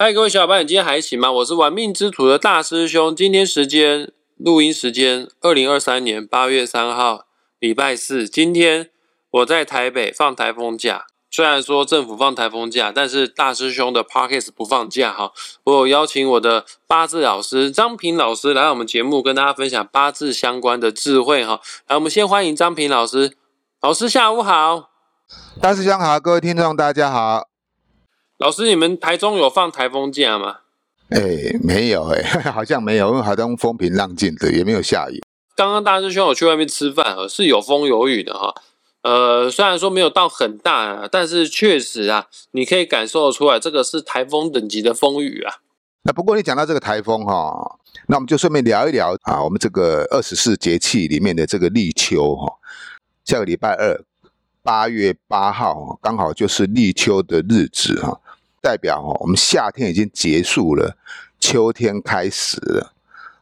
嗨，各位小伙伴，你今天还行吗？我是玩命之徒的大师兄。今天时间录音时间，二零二三年八月三号，礼拜四。今天我在台北放台风假。虽然说政府放台风假，但是大师兄的 Pockets 不放假哈。我有邀请我的八字老师张平老师来我们节目，跟大家分享八字相关的智慧哈。来，我们先欢迎张平老师。老师下午好，大师兄好，各位听众大家好。老师，你们台中有放台风假吗？哎，没有哎，好像没有，因为台中风平浪静的，也没有下雨。刚刚大师兄有去外面吃饭，是有风有雨的哈。呃，虽然说没有到很大，但是确实啊，你可以感受得出来，这个是台风等级的风雨啊。那不过你讲到这个台风哈，那我们就顺便聊一聊啊，我们这个二十四节气里面的这个立秋哈，下个礼拜二八月八号刚好就是立秋的日子哈。代表哦，我们夏天已经结束了，秋天开始了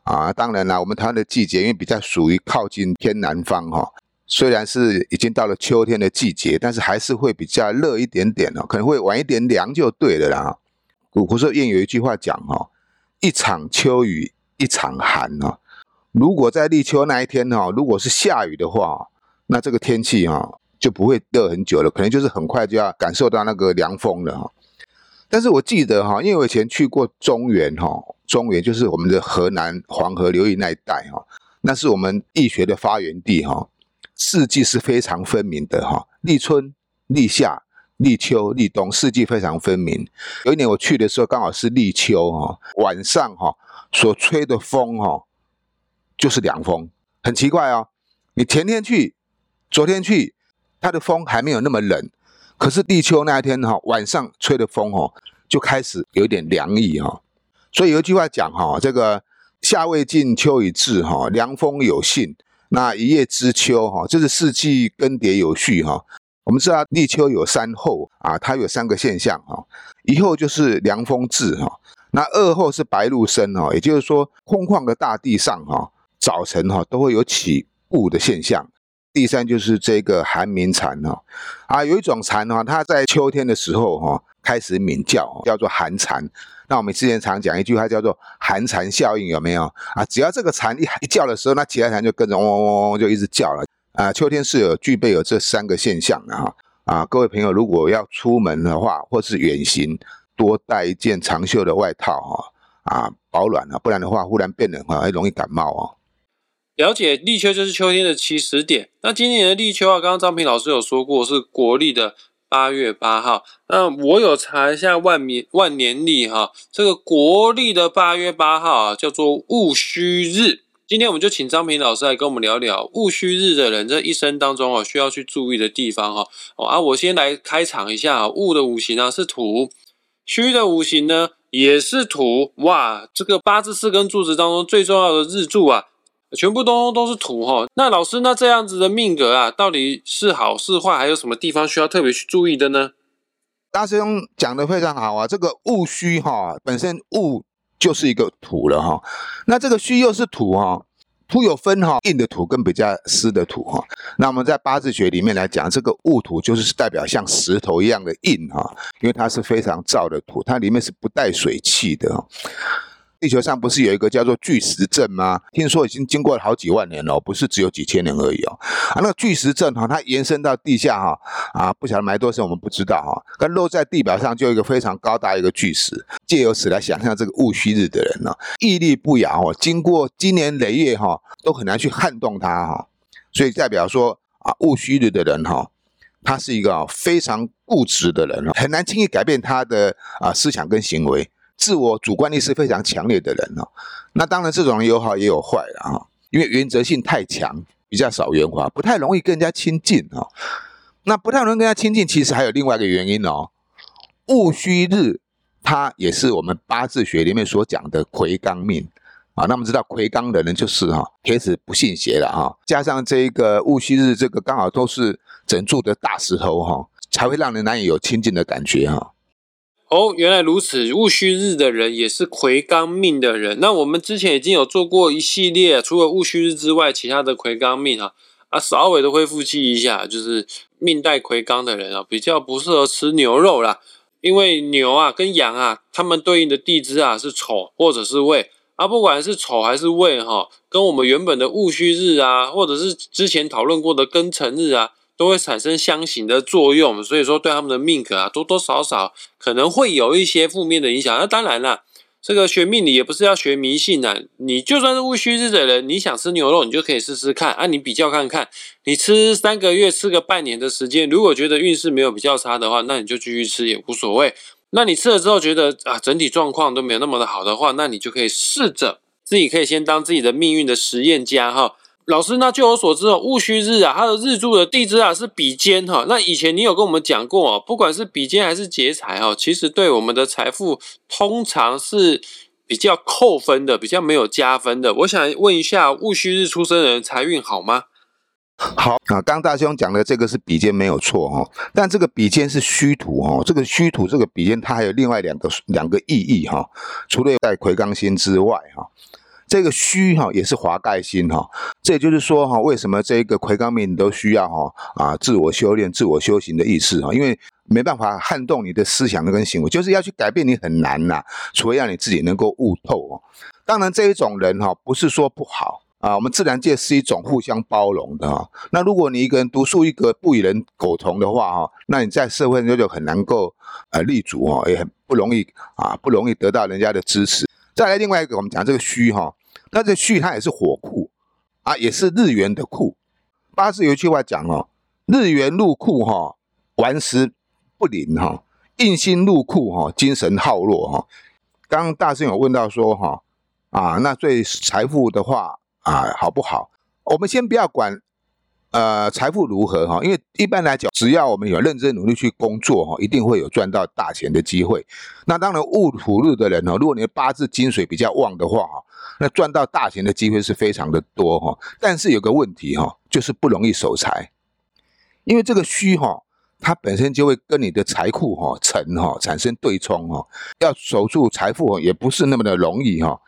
啊！当然啦，我们台湾的季节因为比较属于靠近偏南方哈，虽然是已经到了秋天的季节，但是还是会比较热一点点哦，可能会晚一点凉就对了啦。古古时候谚有一句话讲哈：“一场秋雨一场寒哦。”如果在立秋那一天哈，如果是下雨的话，那这个天气哈就不会热很久了，可能就是很快就要感受到那个凉风了哈。但是我记得哈，因为我以前去过中原哈，中原就是我们的河南黄河流域那一带哈，那是我们易学的发源地哈，四季是非常分明的哈，立春、立夏、立秋、立冬，四季非常分明。有一年我去的时候刚好是立秋哈，晚上哈所吹的风哈就是凉风，很奇怪哦。你前天去、昨天去，它的风还没有那么冷。可是立秋那一天哈，晚上吹的风哈，就开始有点凉意哈。所以有一句话讲哈，这个夏未尽，秋已至哈，凉风有信。那一叶知秋哈，这是四季更迭有序哈。我们知道立秋有三候啊，它有三个现象哈。一候就是凉风至哈，那二候是白露生哈，也就是说空旷的大地上哈，早晨哈都会有起雾的现象。第三就是这个寒鸣蝉哈，啊，有一种蝉哈，它在秋天的时候哈开始鸣叫，叫做寒蝉。那我们之前常讲一句话叫做寒蝉效应，有没有啊？只要这个蝉一一叫的时候，那其他蝉就跟着嗡嗡嗡嗡就一直叫了啊。秋天是有具备有这三个现象的哈啊，各位朋友如果要出门的话，或是远行，多带一件长袖的外套哈啊，保暖啊，不然的话忽然变冷哈，还容易感冒哦。了解立秋就是秋天的起始点。那今年的立秋啊，刚刚张平老师有说过是国历的八月八号。那我有查一下万年万年历哈，这个国历的八月八号啊叫做戊戌日。今天我们就请张平老师来跟我们聊聊戊戌日的人这一生当中哦需要去注意的地方哈。哦啊，我先来开场一下啊，戊的五行啊是土，戌的五行呢也是土。哇，这个八字四根柱子当中最重要的日柱啊。全部都都是土哈，那老师，那这样子的命格啊，到底是好是坏？还有什么地方需要特别去注意的呢？大师兄讲的非常好啊，这个戊戌哈，本身戊就是一个土了哈，那这个戌又是土哈，土有分哈，硬的土跟比较湿的土哈。那我们在八字学里面来讲，这个戊土就是代表像石头一样的硬哈，因为它是非常燥的土，它里面是不带水气的。地球上不是有一个叫做巨石阵吗？听说已经经过了好几万年了，不是只有几千年而已哦。啊，那个巨石阵哈，它延伸到地下哈，啊，不晓得埋多深，我们不知道哈。但落在地表上就有一个非常高大一个巨石，借由此来想象这个戊戌日的人呢，屹立不摇哦，经过经年累月哈，都很难去撼动他哈。所以代表说啊，戊戌日的人哈，他是一个非常固执的人很难轻易改变他的啊思想跟行为。自我主观意识非常强烈的人哦，那当然这种人有好也有坏了哈，因为原则性太强，比较少圆滑，不太容易跟人家亲近哈。那不太容易跟人家亲近，其实还有另外一个原因哦。戊戌日，它也是我们八字学里面所讲的魁罡命啊。那我们知道魁罡的人就是哈，铁子不信邪了哈，加上这一个戊戌日，这个刚好都是整柱的大石头哈，才会让人难以有亲近的感觉哈。哦，原来如此。戊戌日的人也是魁罡命的人。那我们之前已经有做过一系列，除了戊戌日之外，其他的魁罡命啊啊，稍微的恢复记忆一下，就是命带魁罡的人啊，比较不适合吃牛肉啦。因为牛啊跟羊啊，它们对应的地支啊是丑或者是未啊，不管是丑还是未哈，跟我们原本的戊戌日啊，或者是之前讨论过的庚辰日啊，都会产生相形的作用，所以说对他们的命格啊，多多少少可能会有一些负面的影响。那当然了。这个学命理也不是要学迷信啊，你就算是戊戌日的人，你想吃牛肉，你就可以试试看啊，你比较看看，你吃三个月，吃个半年的时间，如果觉得运势没有比较差的话，那你就继续吃也无所谓。那你吃了之后觉得啊，整体状况都没有那么的好的话，那你就可以试着自己可以先当自己的命运的实验家哈。老师，那据我所知哦，戊戌日啊，它的日柱的地支啊是比肩哈。那以前你有跟我们讲过哦，不管是比肩还是劫财哦，其实对我们的财富通常是比较扣分的，比较没有加分的。我想问一下，戊戌日出生的人财运好吗？好啊，刚大兄讲的这个是比肩没有错哈，但这个比肩是虚土哈，这个虚土这个比肩它还有另外两个两个意义哈，除了在魁罡星之外哈。这个虚哈也是华盖星哈，这也就是说哈，为什么这一个魁罡命都需要哈啊自我修炼、自我修行的意思哈，因为没办法撼动你的思想跟行为，就是要去改变你很难呐，除非让你自己能够悟透哦。当然这一种人哈，不是说不好啊，我们自然界是一种互相包容的哈。那如果你一个人独树一格、不与人苟同的话哈，那你在社会上就很难够呃立足哦，也很不容易啊，不容易得到人家的支持。再来另外一个，我们讲这个戌哈，那这戌它也是火库啊，也是日元的库。八字有一句话讲哦，日元入库哈，顽石不灵哈，印星入库哈，精神耗弱哈。刚刚大师有问到说哈，啊，那对财富的话啊，好不好？我们先不要管。呃，财富如何哈？因为一般来讲，只要我们有认真努力去工作哈，一定会有赚到大钱的机会。那当然，戊土日的人哈，如果你的八字金水比较旺的话哈，那赚到大钱的机会是非常的多哈。但是有个问题哈，就是不容易守财，因为这个虚哈，它本身就会跟你的财库哈、辰哈产生对冲哈，要守住财富也不是那么的容易哈。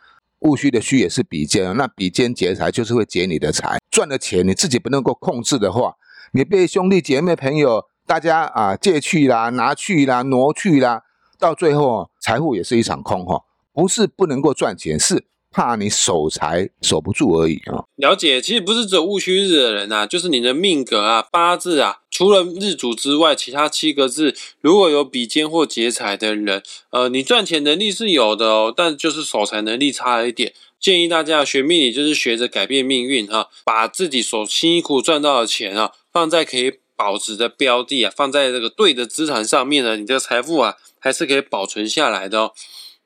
戊戌的戌也是比肩，那比肩劫财就是会劫你的财，赚的钱你自己不能够控制的话，你被兄弟姐妹朋友大家啊借去啦、拿去啦、挪去啦，到最后财富也是一场空哈，不是不能够赚钱，是。怕你守财守不住而已啊！了解，其实不是只有戊戌日的人呐，就是你的命格啊、八字啊，除了日主之外，其他七个字如果有比肩或劫财的人，呃，你赚钱能力是有的哦，但就是守财能力差一点。建议大家学命理就是学着改变命运哈，把自己所辛苦赚到的钱啊，放在可以保值的标的啊，放在这个对的资产上面呢，你的财富啊还是可以保存下来的哦。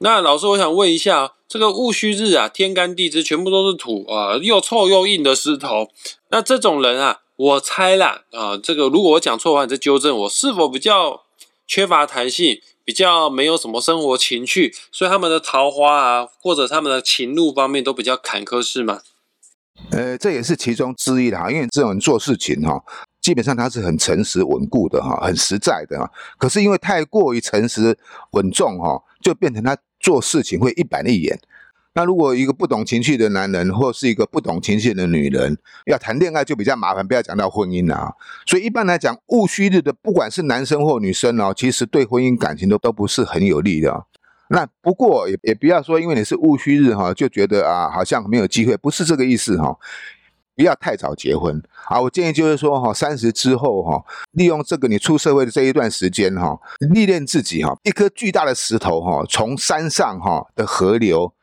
那老师，我想问一下，这个戊戌日啊，天干地支全部都是土啊，又臭又硬的石头。那这种人啊，我猜啦啊，这个如果我讲错的话，你再纠正我，是否比较缺乏弹性，比较没有什么生活情趣，所以他们的桃花啊，或者他们的情路方面都比较坎坷，是吗？呃，这也是其中之一的哈，因为这种人做事情哈，基本上他是很诚实稳固的哈，很实在的哈。可是因为太过于诚实稳重哈，就变成他。做事情会一板一眼。那如果一个不懂情绪的男人，或是一个不懂情绪的女人，要谈恋爱就比较麻烦。不要讲到婚姻了啊。所以一般来讲，戊戌日的不管是男生或女生哦，其实对婚姻感情都都不是很有利的。那不过也也不要说，因为你是戊戌日哈，就觉得啊好像没有机会，不是这个意思哈。不要太早结婚啊！我建议就是说哈，三十之后哈，利用这个你出社会的这一段时间哈，历练自己哈。一颗巨大的石头哈，从山上哈的河流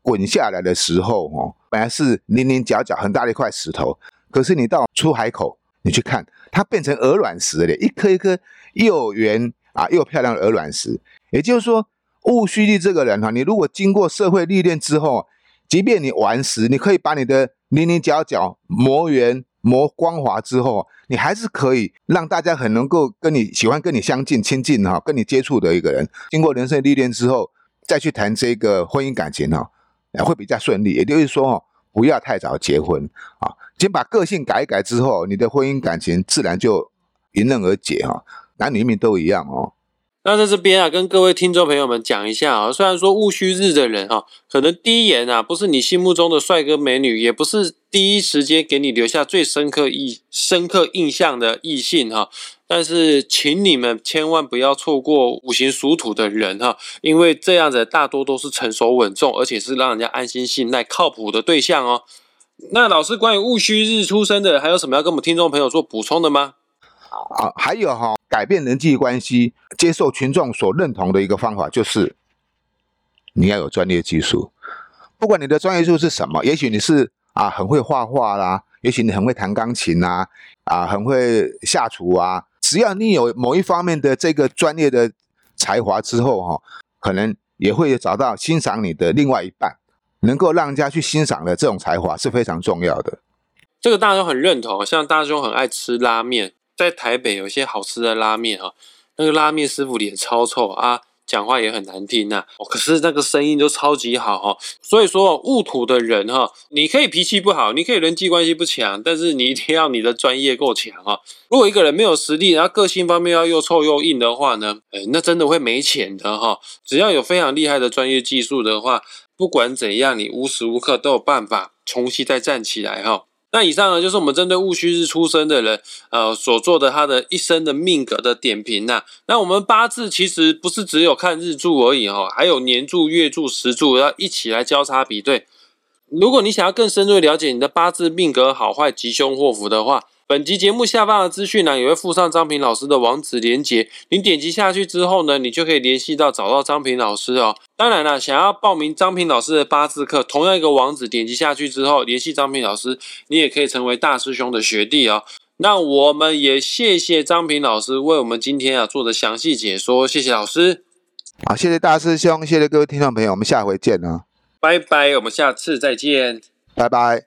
滚下来的时候哈，本来是棱棱角角很大的一块石头，可是你到出海口，你去看，它变成鹅卵石了，一颗一颗又圆啊又漂亮的鹅卵石。也就是说，戊戌地这个人哈，你如果经过社会历练之后，即便你顽石，你可以把你的棱棱角角磨圆、磨光滑之后，你还是可以让大家很能够跟你喜欢、跟你相近、亲近哈，跟你接触的一个人。经过人生历练之后，再去谈这个婚姻感情哈，会比较顺利。也就是说哈，不要太早结婚啊，先把个性改一改之后，你的婚姻感情自然就迎刃而解哈。男女命都一样哦。那在这边啊，跟各位听众朋友们讲一下啊，虽然说戊戌日的人哈，可能第一眼啊不是你心目中的帅哥美女，也不是。第一时间给你留下最深刻印深刻印象的异性哈。但是，请你们千万不要错过五行属土的人哈，因为这样子大多都是成熟稳重，而且是让人家安心信赖、靠谱的对象哦。那老师，关于戊戌日出生的，还有什么要跟我们听众朋友做补充的吗？啊，还有哈，改变人际关系、接受群众所认同的一个方法，就是你要有专业技术。不管你的专业技术是什么，也许你是啊很会画画啦，也许你很会弹钢琴呐，啊很会下厨啊。只要你有某一方面的这个专业的才华之后哈，可能也会找到欣赏你的另外一半，能够让人家去欣赏的这种才华是非常重要的。这个大家都很认同，像大兄很爱吃拉面，在台北有些好吃的拉面哈，那个拉面师傅脸超臭啊。讲话也很难听呐，可是那个声音就超级好哈。所以说，戊土的人哈，你可以脾气不好，你可以人际关系不强，但是你一定要你的专业够强哈。如果一个人没有实力，然后个性方面要又臭又硬的话呢，哎，那真的会没钱的哈。只要有非常厉害的专业技术的话，不管怎样，你无时无刻都有办法重新再站起来哈。那以上呢，就是我们针对戊戌日出生的人，呃，所做的他的一生的命格的点评呐。那我们八字其实不是只有看日柱而已哈，还有年柱、月柱、时柱要一起来交叉比对。如果你想要更深入了解你的八字命格好坏、吉凶祸福的话，本集节目下方的资讯栏也会附上张平老师的网址连接，您点击下去之后呢，你就可以联系到找到张平老师哦。当然了，想要报名张平老师的八字课，同样一个网址点击下去之后，联系张平老师，你也可以成为大师兄的学弟哦。那我们也谢谢张平老师为我们今天啊做的详细解说，谢谢老师。好，谢谢大师兄，谢谢各位听众朋友，我们下回见啊，拜拜，我们下次再见，拜拜。